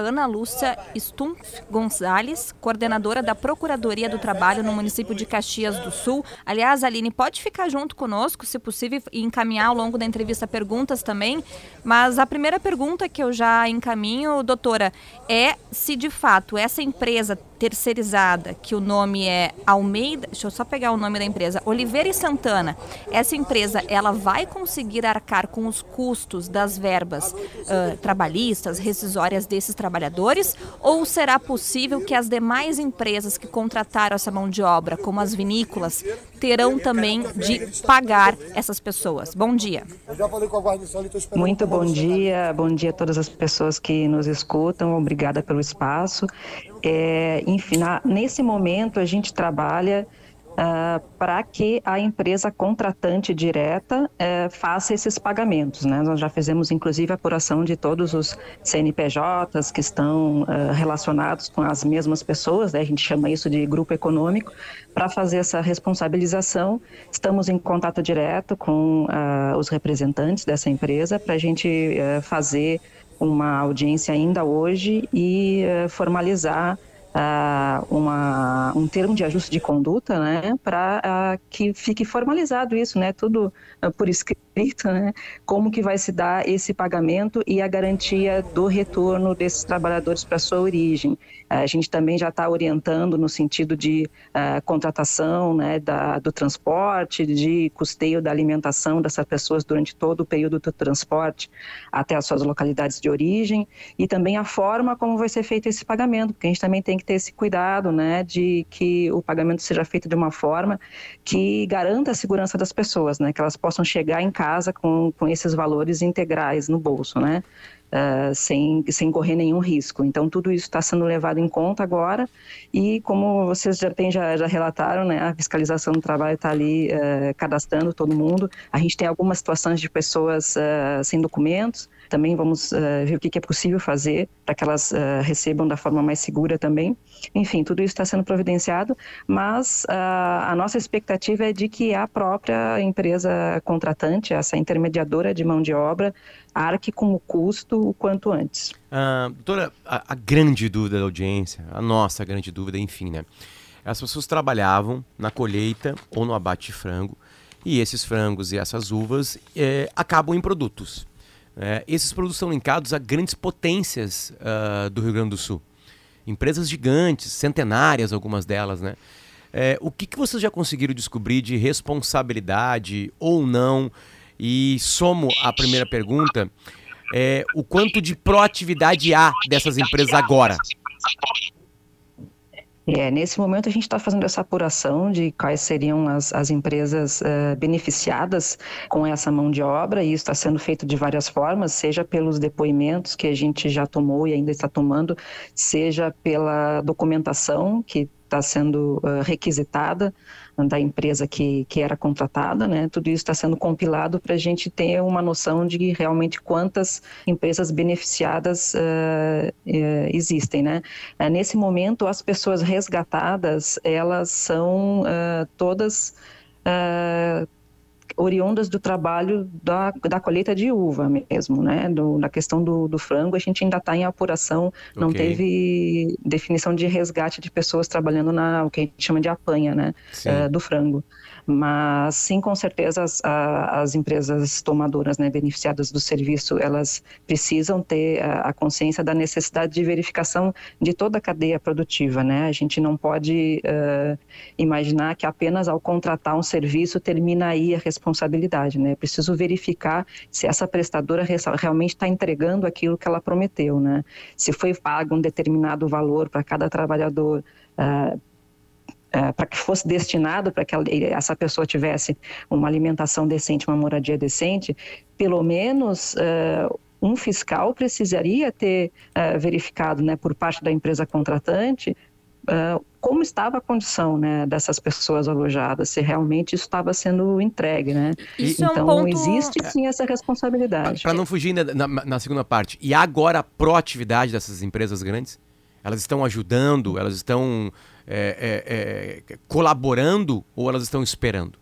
Ana Lúcia Stumpf Gonzalez, coordenadora da Procuradoria do Trabalho no município de Caxias do Sul. Aliás, Aline, pode ficar junto conosco, se possível, e encaminhar ao longo da entrevista perguntas também. Mas a primeira pergunta que eu já encaminho, doutora, é se de fato essa empresa terceirizada, que o nome é Almeida, deixa eu só pegar o nome da empresa, Oliveira e Santana. Essa empresa, ela vai conseguir arcar com os custos das verbas uh, trabalhistas, rescisórias desses trabalhadores, ou será possível que as demais empresas que contrataram essa mão de obra, como as vinícolas, terão também de pagar essas pessoas? Bom dia. Muito bom dia, bom dia a todas as pessoas que nos escutam, obrigada pelo espaço. É, enfim, na, nesse momento a gente trabalha uh, para que a empresa contratante direta uh, faça esses pagamentos. Né? Nós já fizemos, inclusive, a apuração de todos os CNPJs que estão uh, relacionados com as mesmas pessoas, né? a gente chama isso de grupo econômico, para fazer essa responsabilização. Estamos em contato direto com os representantes dessa empresa para a gente fazer uma audiência ainda hoje e uh, formalizar uh, uma, um termo de ajuste de conduta, né, para uh, que fique formalizado isso, né, tudo por escrito, né, como que vai se dar esse pagamento e a garantia do retorno desses trabalhadores para sua origem. A gente também já está orientando no sentido de contratação, né, da, do transporte, de custeio da alimentação dessas pessoas durante todo o período do transporte até as suas localidades de origem e também a forma como vai ser feito esse pagamento, porque a gente também tem que ter esse cuidado, né, de que o pagamento seja feito de uma forma que garanta a segurança das pessoas, né, que elas possam chegar em casa com, com esses valores integrais no bolso, né, uh, sem, sem correr nenhum risco. Então, tudo isso está sendo levado em conta agora e, como vocês já, tem, já, já relataram, né, a fiscalização do trabalho está ali uh, cadastrando todo mundo. A gente tem algumas situações de pessoas uh, sem documentos, também vamos uh, ver o que, que, é possível fazer para que elas recebam da forma mais segura também. Enfim, tudo isso está sendo providenciado, mas uh, a nossa expectativa é de que a própria empresa contratante, essa intermediadora de mão de obra, arque com o custo o quanto antes. Uh, doutora, a, a grande dúvida da audiência, a nossa grande dúvida, enfim, né? As pessoas trabalhavam na colheita ou no abate de frango e esses frangos e essas uvas eh, acabam em produtos. É, esses produtos são linkados a grandes potências uh, do Rio Grande do Sul. Empresas gigantes, centenárias, algumas delas, né? É, o que, que vocês já conseguiram descobrir de responsabilidade ou não? E somo a primeira pergunta, é, o quanto de proatividade há dessas empresas agora? É, nesse momento a gente está fazendo essa apuração de quais seriam as, as empresas uh, beneficiadas com essa mão de obra, e isso está sendo feito de várias formas, seja pelos depoimentos que a gente já tomou e ainda está tomando, seja pela documentação que está sendo uh, requisitada da empresa que, que era contratada, né? Tudo isso está sendo compilado para a gente ter uma noção de realmente quantas empresas beneficiadas uh, uh, existem, né? Uh, nesse momento, as pessoas resgatadas, elas são todas oriundas do trabalho da, da colheita de uva mesmo, né? Do, da questão do, do frango, a gente ainda está em apuração, não okay. teve definição de resgate de pessoas trabalhando na o que a gente chama de apanha, né? Uh, do frango. Mas sim, com certeza as, a, as empresas tomadoras, né, beneficiadas do serviço, elas precisam ter a, a, consciência da necessidade de verificação de toda a cadeia produtiva, né? A gente não pode uh, imaginar que apenas ao contratar um serviço termina aí a responsabilidade, né? É preciso verificar se essa prestadora realmente está entregando aquilo que ela prometeu, né? Se foi pago um determinado valor para cada trabalhador, uh, é, para que fosse destinado para que essa pessoa tivesse uma alimentação decente, uma moradia decente, pelo menos uh, um fiscal precisaria ter uh, verificado, né, por parte da empresa contratante, uh, como estava a condição né, dessas pessoas alojadas, se realmente isso estava sendo entregue, né? Isso então, é um então, ponto... existe sim essa responsabilidade. Para não fugir na, na, na segunda parte, e agora a proatividade dessas empresas grandes? Elas estão ajudando, elas estão é, é, é, colaborando ou elas estão esperando?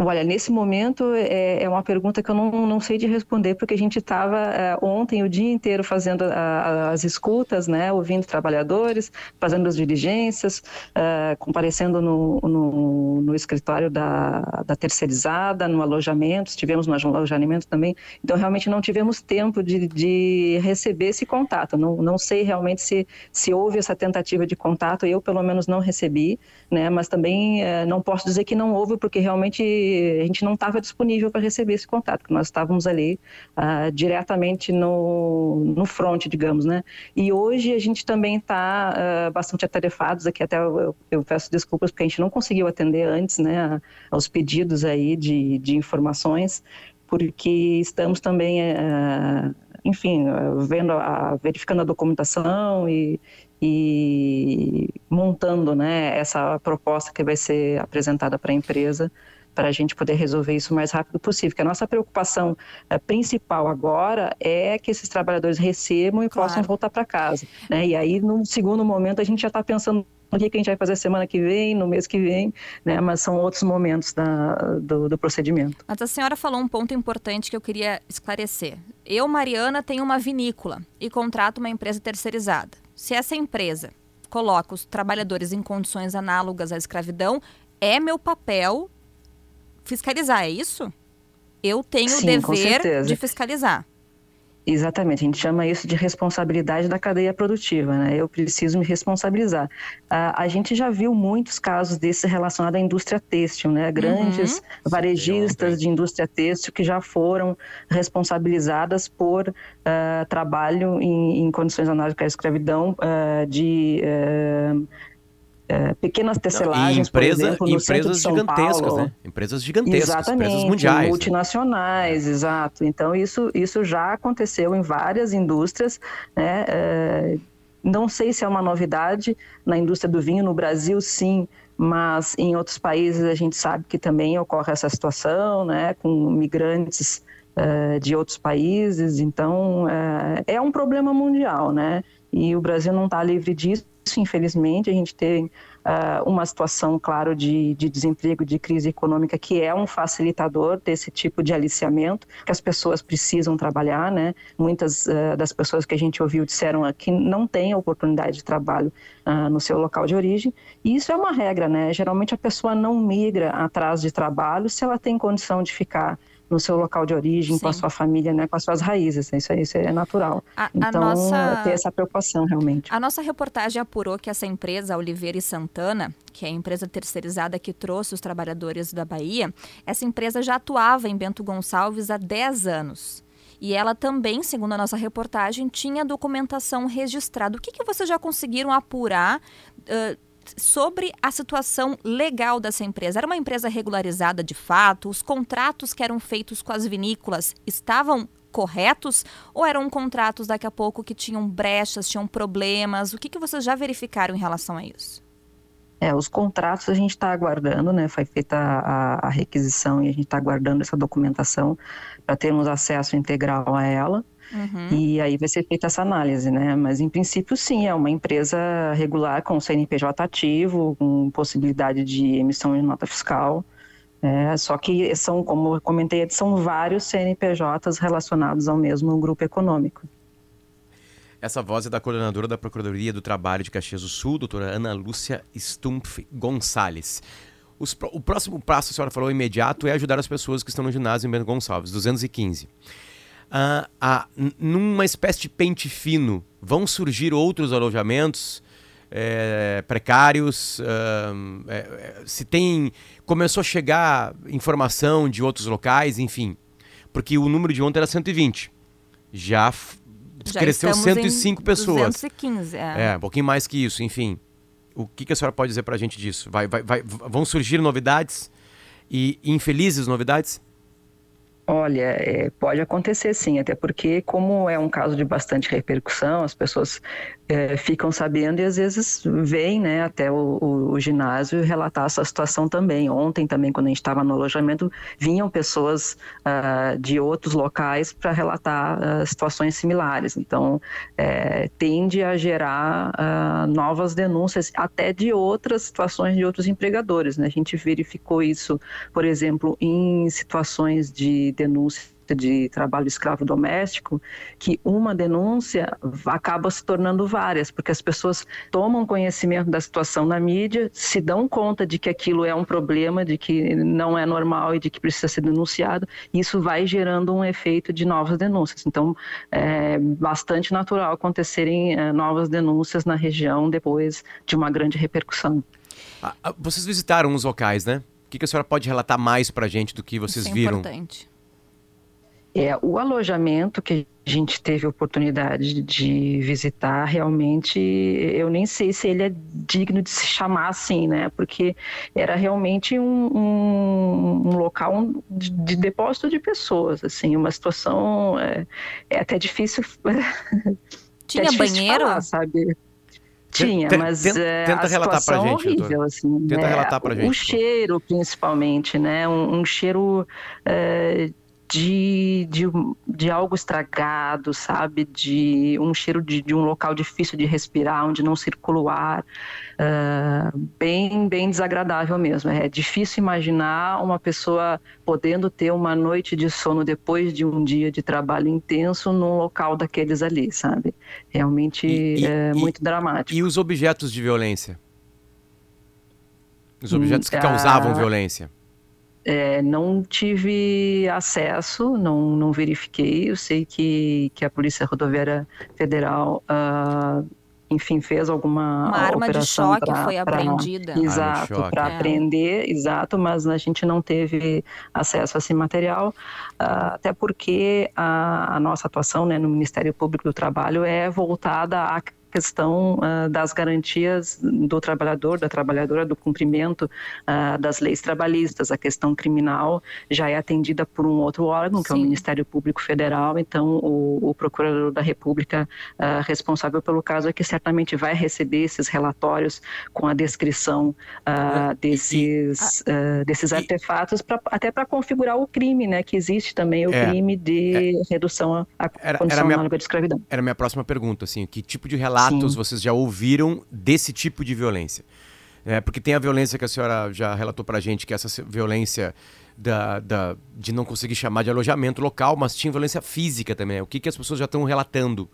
Olha, nesse momento é, é, uma pergunta que eu não, não sei de responder, porque a gente estava é, ontem o dia inteiro fazendo a, as escutas, né, ouvindo trabalhadores, fazendo as diligências, é, comparecendo no, no, no, escritório da, da terceirizada, no alojamento, estivemos no alojamento também, então realmente não tivemos tempo de, de receber esse contato, não, não sei realmente se, se houve essa tentativa de contato, eu pelo menos não recebi, né, mas também é, não posso dizer que não houve, porque realmente a gente não estava disponível para receber esse contato, porque nós estávamos ali uh, diretamente no, no front, digamos, né? E hoje a gente também está uh, bastante atarefados aqui, até eu, eu, peço desculpas porque a gente não conseguiu atender antes, né, aos pedidos aí de, de informações, porque estamos também, uh, enfim, vendo, a, verificando a documentação e, e montando, né, essa proposta que vai ser apresentada para a empresa para a gente poder resolver isso o mais rápido possível. Que a nossa preocupação é, principal agora é que esses trabalhadores recebam e claro. possam voltar para casa. Né? E aí, num segundo momento, a gente já está pensando no que a gente vai fazer semana que vem, no mês que vem, né? Mas são outros momentos da, do, do, procedimento. Mas a senhora falou um ponto importante que eu queria esclarecer. Eu, Mariana, tenho uma vinícola e contrato uma empresa terceirizada. Se essa empresa coloca os trabalhadores em condições análogas à escravidão, é meu papel fiscalizar, é isso? Eu tenho Sim, o dever de fiscalizar. Exatamente, a gente chama isso de responsabilidade da cadeia produtiva, né? Eu preciso me responsabilizar. a gente já viu muitos casos desses relacionados à indústria têxtil, né? Grandes uhum. varejistas de indústria têxtil que já foram responsabilizadas por uh, trabalho em, em, condições análogas à escravidão, uh, de uh, é, pequenas tecelagens, empresa, por exemplo, empresas gigantescas, Paulo. né? Empresas gigantescas, Exatamente, empresas mundiais. Né? Multinacionais, né? exato. Então, isso, isso já aconteceu em várias indústrias, né? É, não sei se é uma novidade na indústria do vinho, no Brasil sim, mas em outros países a gente sabe que também ocorre essa situação, né? Com migrantes uh, de outros países, então uh, é um problema mundial, né? E o Brasil não está livre disso infelizmente, a gente tem uh, uma situação, claro, de, de desemprego, de crise econômica, que é um facilitador desse tipo de aliciamento, que as pessoas precisam trabalhar, né? Muitas uh, das pessoas que a gente ouviu disseram que não têm oportunidade de trabalho uh, no seu local de origem, e isso é uma regra, né? Geralmente a pessoa não migra atrás de trabalho se ela tem condição de ficar no seu local de origem, Sim. com a sua família, né, com as suas raízes. Isso, isso é natural. A, então, a nossa... ter essa preocupação realmente. A nossa reportagem apurou que essa empresa, Oliveira e Santana, que é a empresa terceirizada que trouxe os trabalhadores da Bahia, essa empresa já atuava em Bento Gonçalves há 10 anos. E ela também, segundo a nossa reportagem, tinha documentação registrada. O que, que vocês já conseguiram apurar uh, sobre a situação legal dessa empresa. Era uma empresa regularizada de fato? Os contratos que eram feitos com as vinícolas estavam corretos ou eram contratos daqui a pouco que tinham brechas, tinham problemas? O que, que vocês já verificaram em relação a isso? É, os contratos a gente está aguardando, né? Foi feita a, a, requisição e a gente está aguardando essa documentação para termos acesso integral a ela. Uhum. E aí vai ser feita essa análise, né? Mas em princípio, sim, é uma empresa regular com CNPJ ativo, com possibilidade de emissão de nota fiscal. É, só que são, como eu comentei, são vários CNPJs relacionados ao mesmo grupo econômico. Essa voz é da coordenadora da Procuradoria do Trabalho de Caxias do Sul, doutora Ana Lúcia Stumpf Gonçalves. Os, o próximo passo, a senhora falou imediato, é ajudar as pessoas que estão no ginásio em Bento Gonçalves, 215 uh, uh, numa espécie de pente fino, vão surgir outros alojamentos é, precários? Uh, é, se tem. Começou a chegar informação de outros locais, enfim. Porque o número de ontem era 120. Já, Já cresceu 105 pessoas. 215, é. é. um pouquinho mais que isso, enfim. O que, que a senhora pode dizer para a gente disso? Vai, vai, vai, vão surgir novidades? E infelizes novidades? Olha, é, pode acontecer sim, até porque como é um caso de bastante repercussão, as pessoas é, ficam sabendo e às vezes vêm né, até o, o, o, ginásio relatar essa situação também. Ontem também, quando a gente estava no alojamento, vinham pessoas uh, de outros locais para relatar uh, situações similares. Então, é, tende a gerar uh, novas denúncias até de outras situações de outros empregadores. Né? A gente verificou isso, por exemplo, em situações de denúncia de trabalho escravo doméstico, que uma denúncia acaba se tornando várias, porque as pessoas tomam conhecimento da situação na mídia, se dão conta de que aquilo é um problema, de que não é normal e de que precisa ser denunciado, e isso vai gerando um efeito de novas denúncias. Então, é bastante natural acontecerem é, novas denúncias na região depois de uma grande repercussão. Ah, ah, vocês visitaram os locais, né? O que, a senhora pode relatar mais para a gente do que vocês Isso é viram? Importante. É, o alojamento que a gente teve a oportunidade de visitar, realmente, eu nem sei se ele é digno de se chamar assim, né? Porque era realmente um, um, um local de, de, depósito de pessoas, assim, uma situação é, é até difícil. Tinha é difícil banheiro? Falar, sabe? Tinha, mas tenta, é, tenta a relatar pra gente, horrível, assim, Tenta né? relatar pra gente. O cheiro, principalmente, né? Um, um cheiro é, de, de, de algo estragado, sabe? De um cheiro de, de um local difícil de respirar, onde não circula o ar. Uh, bem, bem desagradável mesmo. É difícil imaginar uma pessoa podendo ter uma noite de sono depois de um dia de trabalho intenso num local daqueles ali, sabe? Realmente e, é e, muito dramático. E os objetos de violência? Os objetos que hum, causavam uh, violência? É, não tive acesso, não, não verifiquei. Eu sei que, que a Polícia Rodoviária Federal, uh, enfim, fez alguma Uma arma de choque pra, foi pra, apreendida. Exato, para é. apreender, exato, mas a gente não teve acesso a esse material, uh, até porque a, a, nossa atuação né, no Ministério Público do Trabalho é voltada a questão uh, das garantias do trabalhador, da trabalhadora, do cumprimento uh, das leis trabalhistas. A questão criminal já é atendida por um outro órgão, que Sim. é o Ministério Público Federal. Então, o, o Procurador da República uh, responsável pelo caso é que certamente vai receber esses relatórios com a descrição desses, desses e, artefatos, pra, até para configurar o crime, né? Que existe também o é, crime de é, redução à condição era minha, de escravidão. Era a minha próxima pergunta, assim, que tipo de relato relatos Sim. vocês já ouviram desse tipo de violência? É, porque tem a violência que a senhora já relatou para a gente, que é essa violência da, da, de não conseguir chamar de alojamento local, mas tinha violência física também. O que, que as pessoas já estão relatando?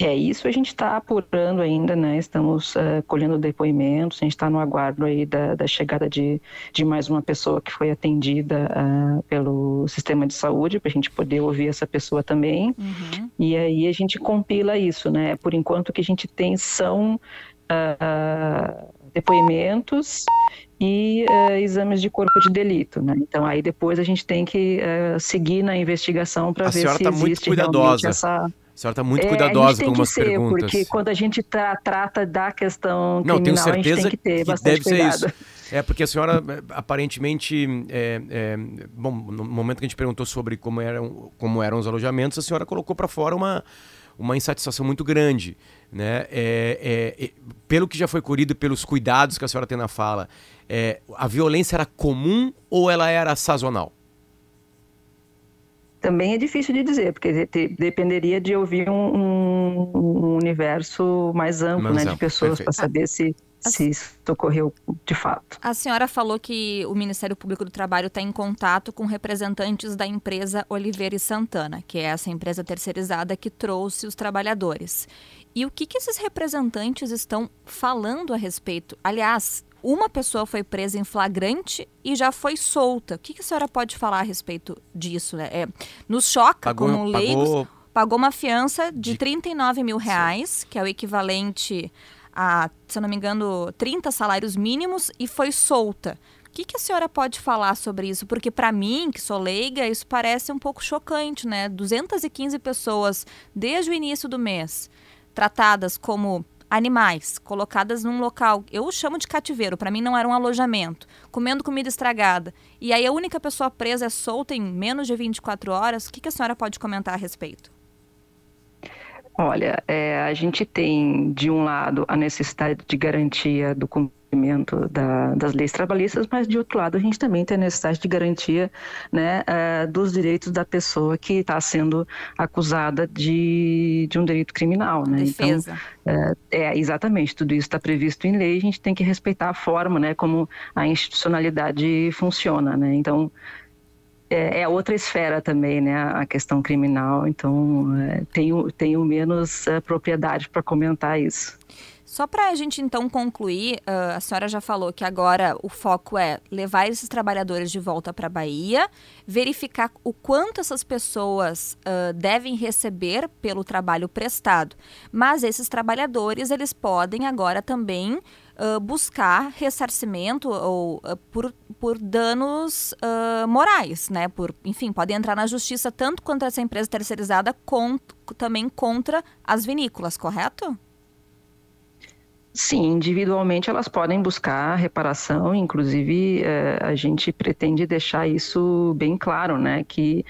É, isso a gente está apurando ainda, né? Estamos uh, colhendo depoimentos, a gente está no aguardo aí da, da chegada de, de mais uma pessoa que foi atendida uh, pelo sistema de saúde, para a gente poder ouvir essa pessoa também. Uhum. E aí a gente compila isso, né? Por enquanto o que a gente tem são uh, depoimentos e uh, exames de corpo de delito, né? Então aí depois a gente tem que uh, seguir na investigação para ver se tá existe realmente essa senhora está muito é, cuidadosa com algumas perguntas. Porque quando a gente tá, trata da questão Não, criminal, tenho certeza a gente tem que ter que bastante deve cuidado. ser isso. É, porque a senhora, aparentemente, é, é, bom, no momento que a gente perguntou sobre como eram, como eram os alojamentos, a senhora colocou para fora uma, uma insatisfação muito grande. Né? É, é, é, pelo que já foi colhido, pelos cuidados que a senhora tem na fala, é, a violência era comum ou ela era sazonal? Também é difícil de dizer, porque te, dependeria de ouvir um, um, um universo mais amplo mais né, de pessoas para saber se, se isso ocorreu de fato. A senhora falou que o Ministério Público do Trabalho está em contato com representantes da empresa Oliveira e Santana, que é essa empresa terceirizada que trouxe os trabalhadores. E o que, que esses representantes estão falando a respeito? Aliás, uma pessoa foi presa em flagrante e já foi solta. O que, que a senhora pode falar a respeito disso? Né? É, nos choca pagou, como leigos. Pagou... pagou uma fiança de, de 39 mil reais, Sim. que é o equivalente a, se eu não me engano, 30 salários mínimos e foi solta. O que, que a senhora pode falar sobre isso? Porque para mim, que sou leiga, isso parece um pouco chocante, né? 215 pessoas desde o início do mês tratadas como animais colocadas num local, eu chamo de cativeiro, para mim não era um alojamento, comendo comida estragada, e aí a única pessoa presa é solta em menos de 24 horas, o que, que a senhora pode comentar a respeito? Olha, é, a gente tem, de um lado, a necessidade de garantia do cumprimento da, das leis trabalhistas, mas, de outro lado, a gente também tem a necessidade de garantia né, é, dos direitos da pessoa que está sendo acusada de, de um delito criminal. Né? Defesa. Então, é, é, exatamente, tudo isso está previsto em lei, a gente tem que respeitar a forma né, como a institucionalidade funciona. Né? Então, é, é, outra esfera também, né, a questão criminal, então é, tenho, tenho menos é, propriedade para comentar isso. Só para a gente então concluir, uh, a senhora já falou que agora o foco é levar esses trabalhadores de volta para a Bahia, verificar o quanto essas pessoas uh, devem receber pelo trabalho prestado. Mas esses trabalhadores, eles podem agora também uh, buscar ressarcimento ou por, por danos morais, né? Por, enfim, podem entrar na justiça tanto contra essa empresa terceirizada, também contra as vinícolas, correto? Sim, individualmente elas podem buscar reparação, inclusive eh, a gente pretende deixar isso bem claro, né, que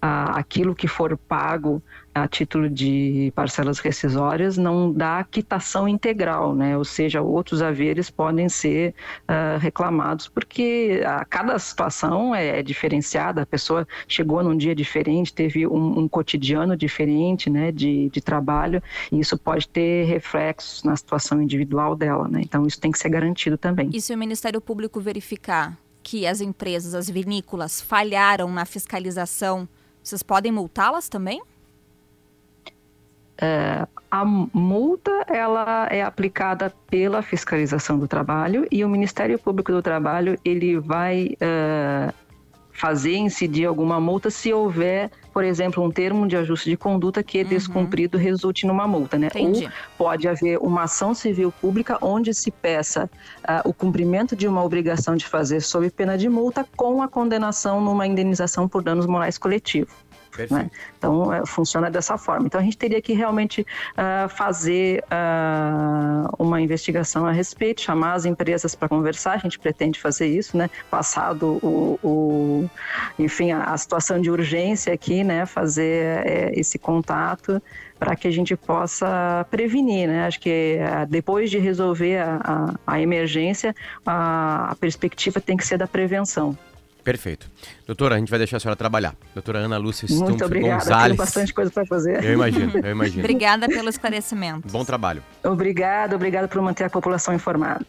a, aquilo que for pago a título de parcelas rescisórias não dá quitação integral, né? Ou seja, outros haveres podem ser uh, reclamados porque a cada situação é, é, diferenciada. A pessoa chegou num dia diferente, teve um, um cotidiano diferente, né? De, de trabalho e isso pode ter reflexos na situação individual dela, né? Então isso tem que ser garantido também. E se o Ministério Público verificar que as empresas, as vinícolas falharam na fiscalização vocês podem multá-las também? É, a multa ela é aplicada pela fiscalização do trabalho e o Ministério Público do Trabalho ele vai é, fazer incidir alguma multa se houver, por exemplo, um termo de ajuste de conduta que é uhum. descumprido resulte numa multa, né? Entendi. Ou pode haver uma ação civil pública onde se peça uh, o cumprimento de uma obrigação de fazer sob pena de multa com a condenação numa indenização por danos morais coletivos. Né? Então, é, funciona dessa forma. Então, a gente teria que realmente uh, fazer uh, uma investigação a respeito, chamar as empresas para conversar, a gente pretende fazer isso, né? Passado o, o enfim, a, a, situação de urgência aqui, né? Fazer é, esse contato para que a gente possa prevenir, né? Acho que uh, depois de resolver a, a, a emergência, a, a perspectiva tem que ser da prevenção. Perfeito. Doutora, a gente vai deixar a senhora trabalhar. Doutora Ana Lúcia Stumpf Muito obrigada, Gonzalez. Tenho bastante coisa para fazer. Eu imagino, eu imagino. obrigada pelo esclarecimento. Bom trabalho. Obrigada, obrigada por manter a população informada.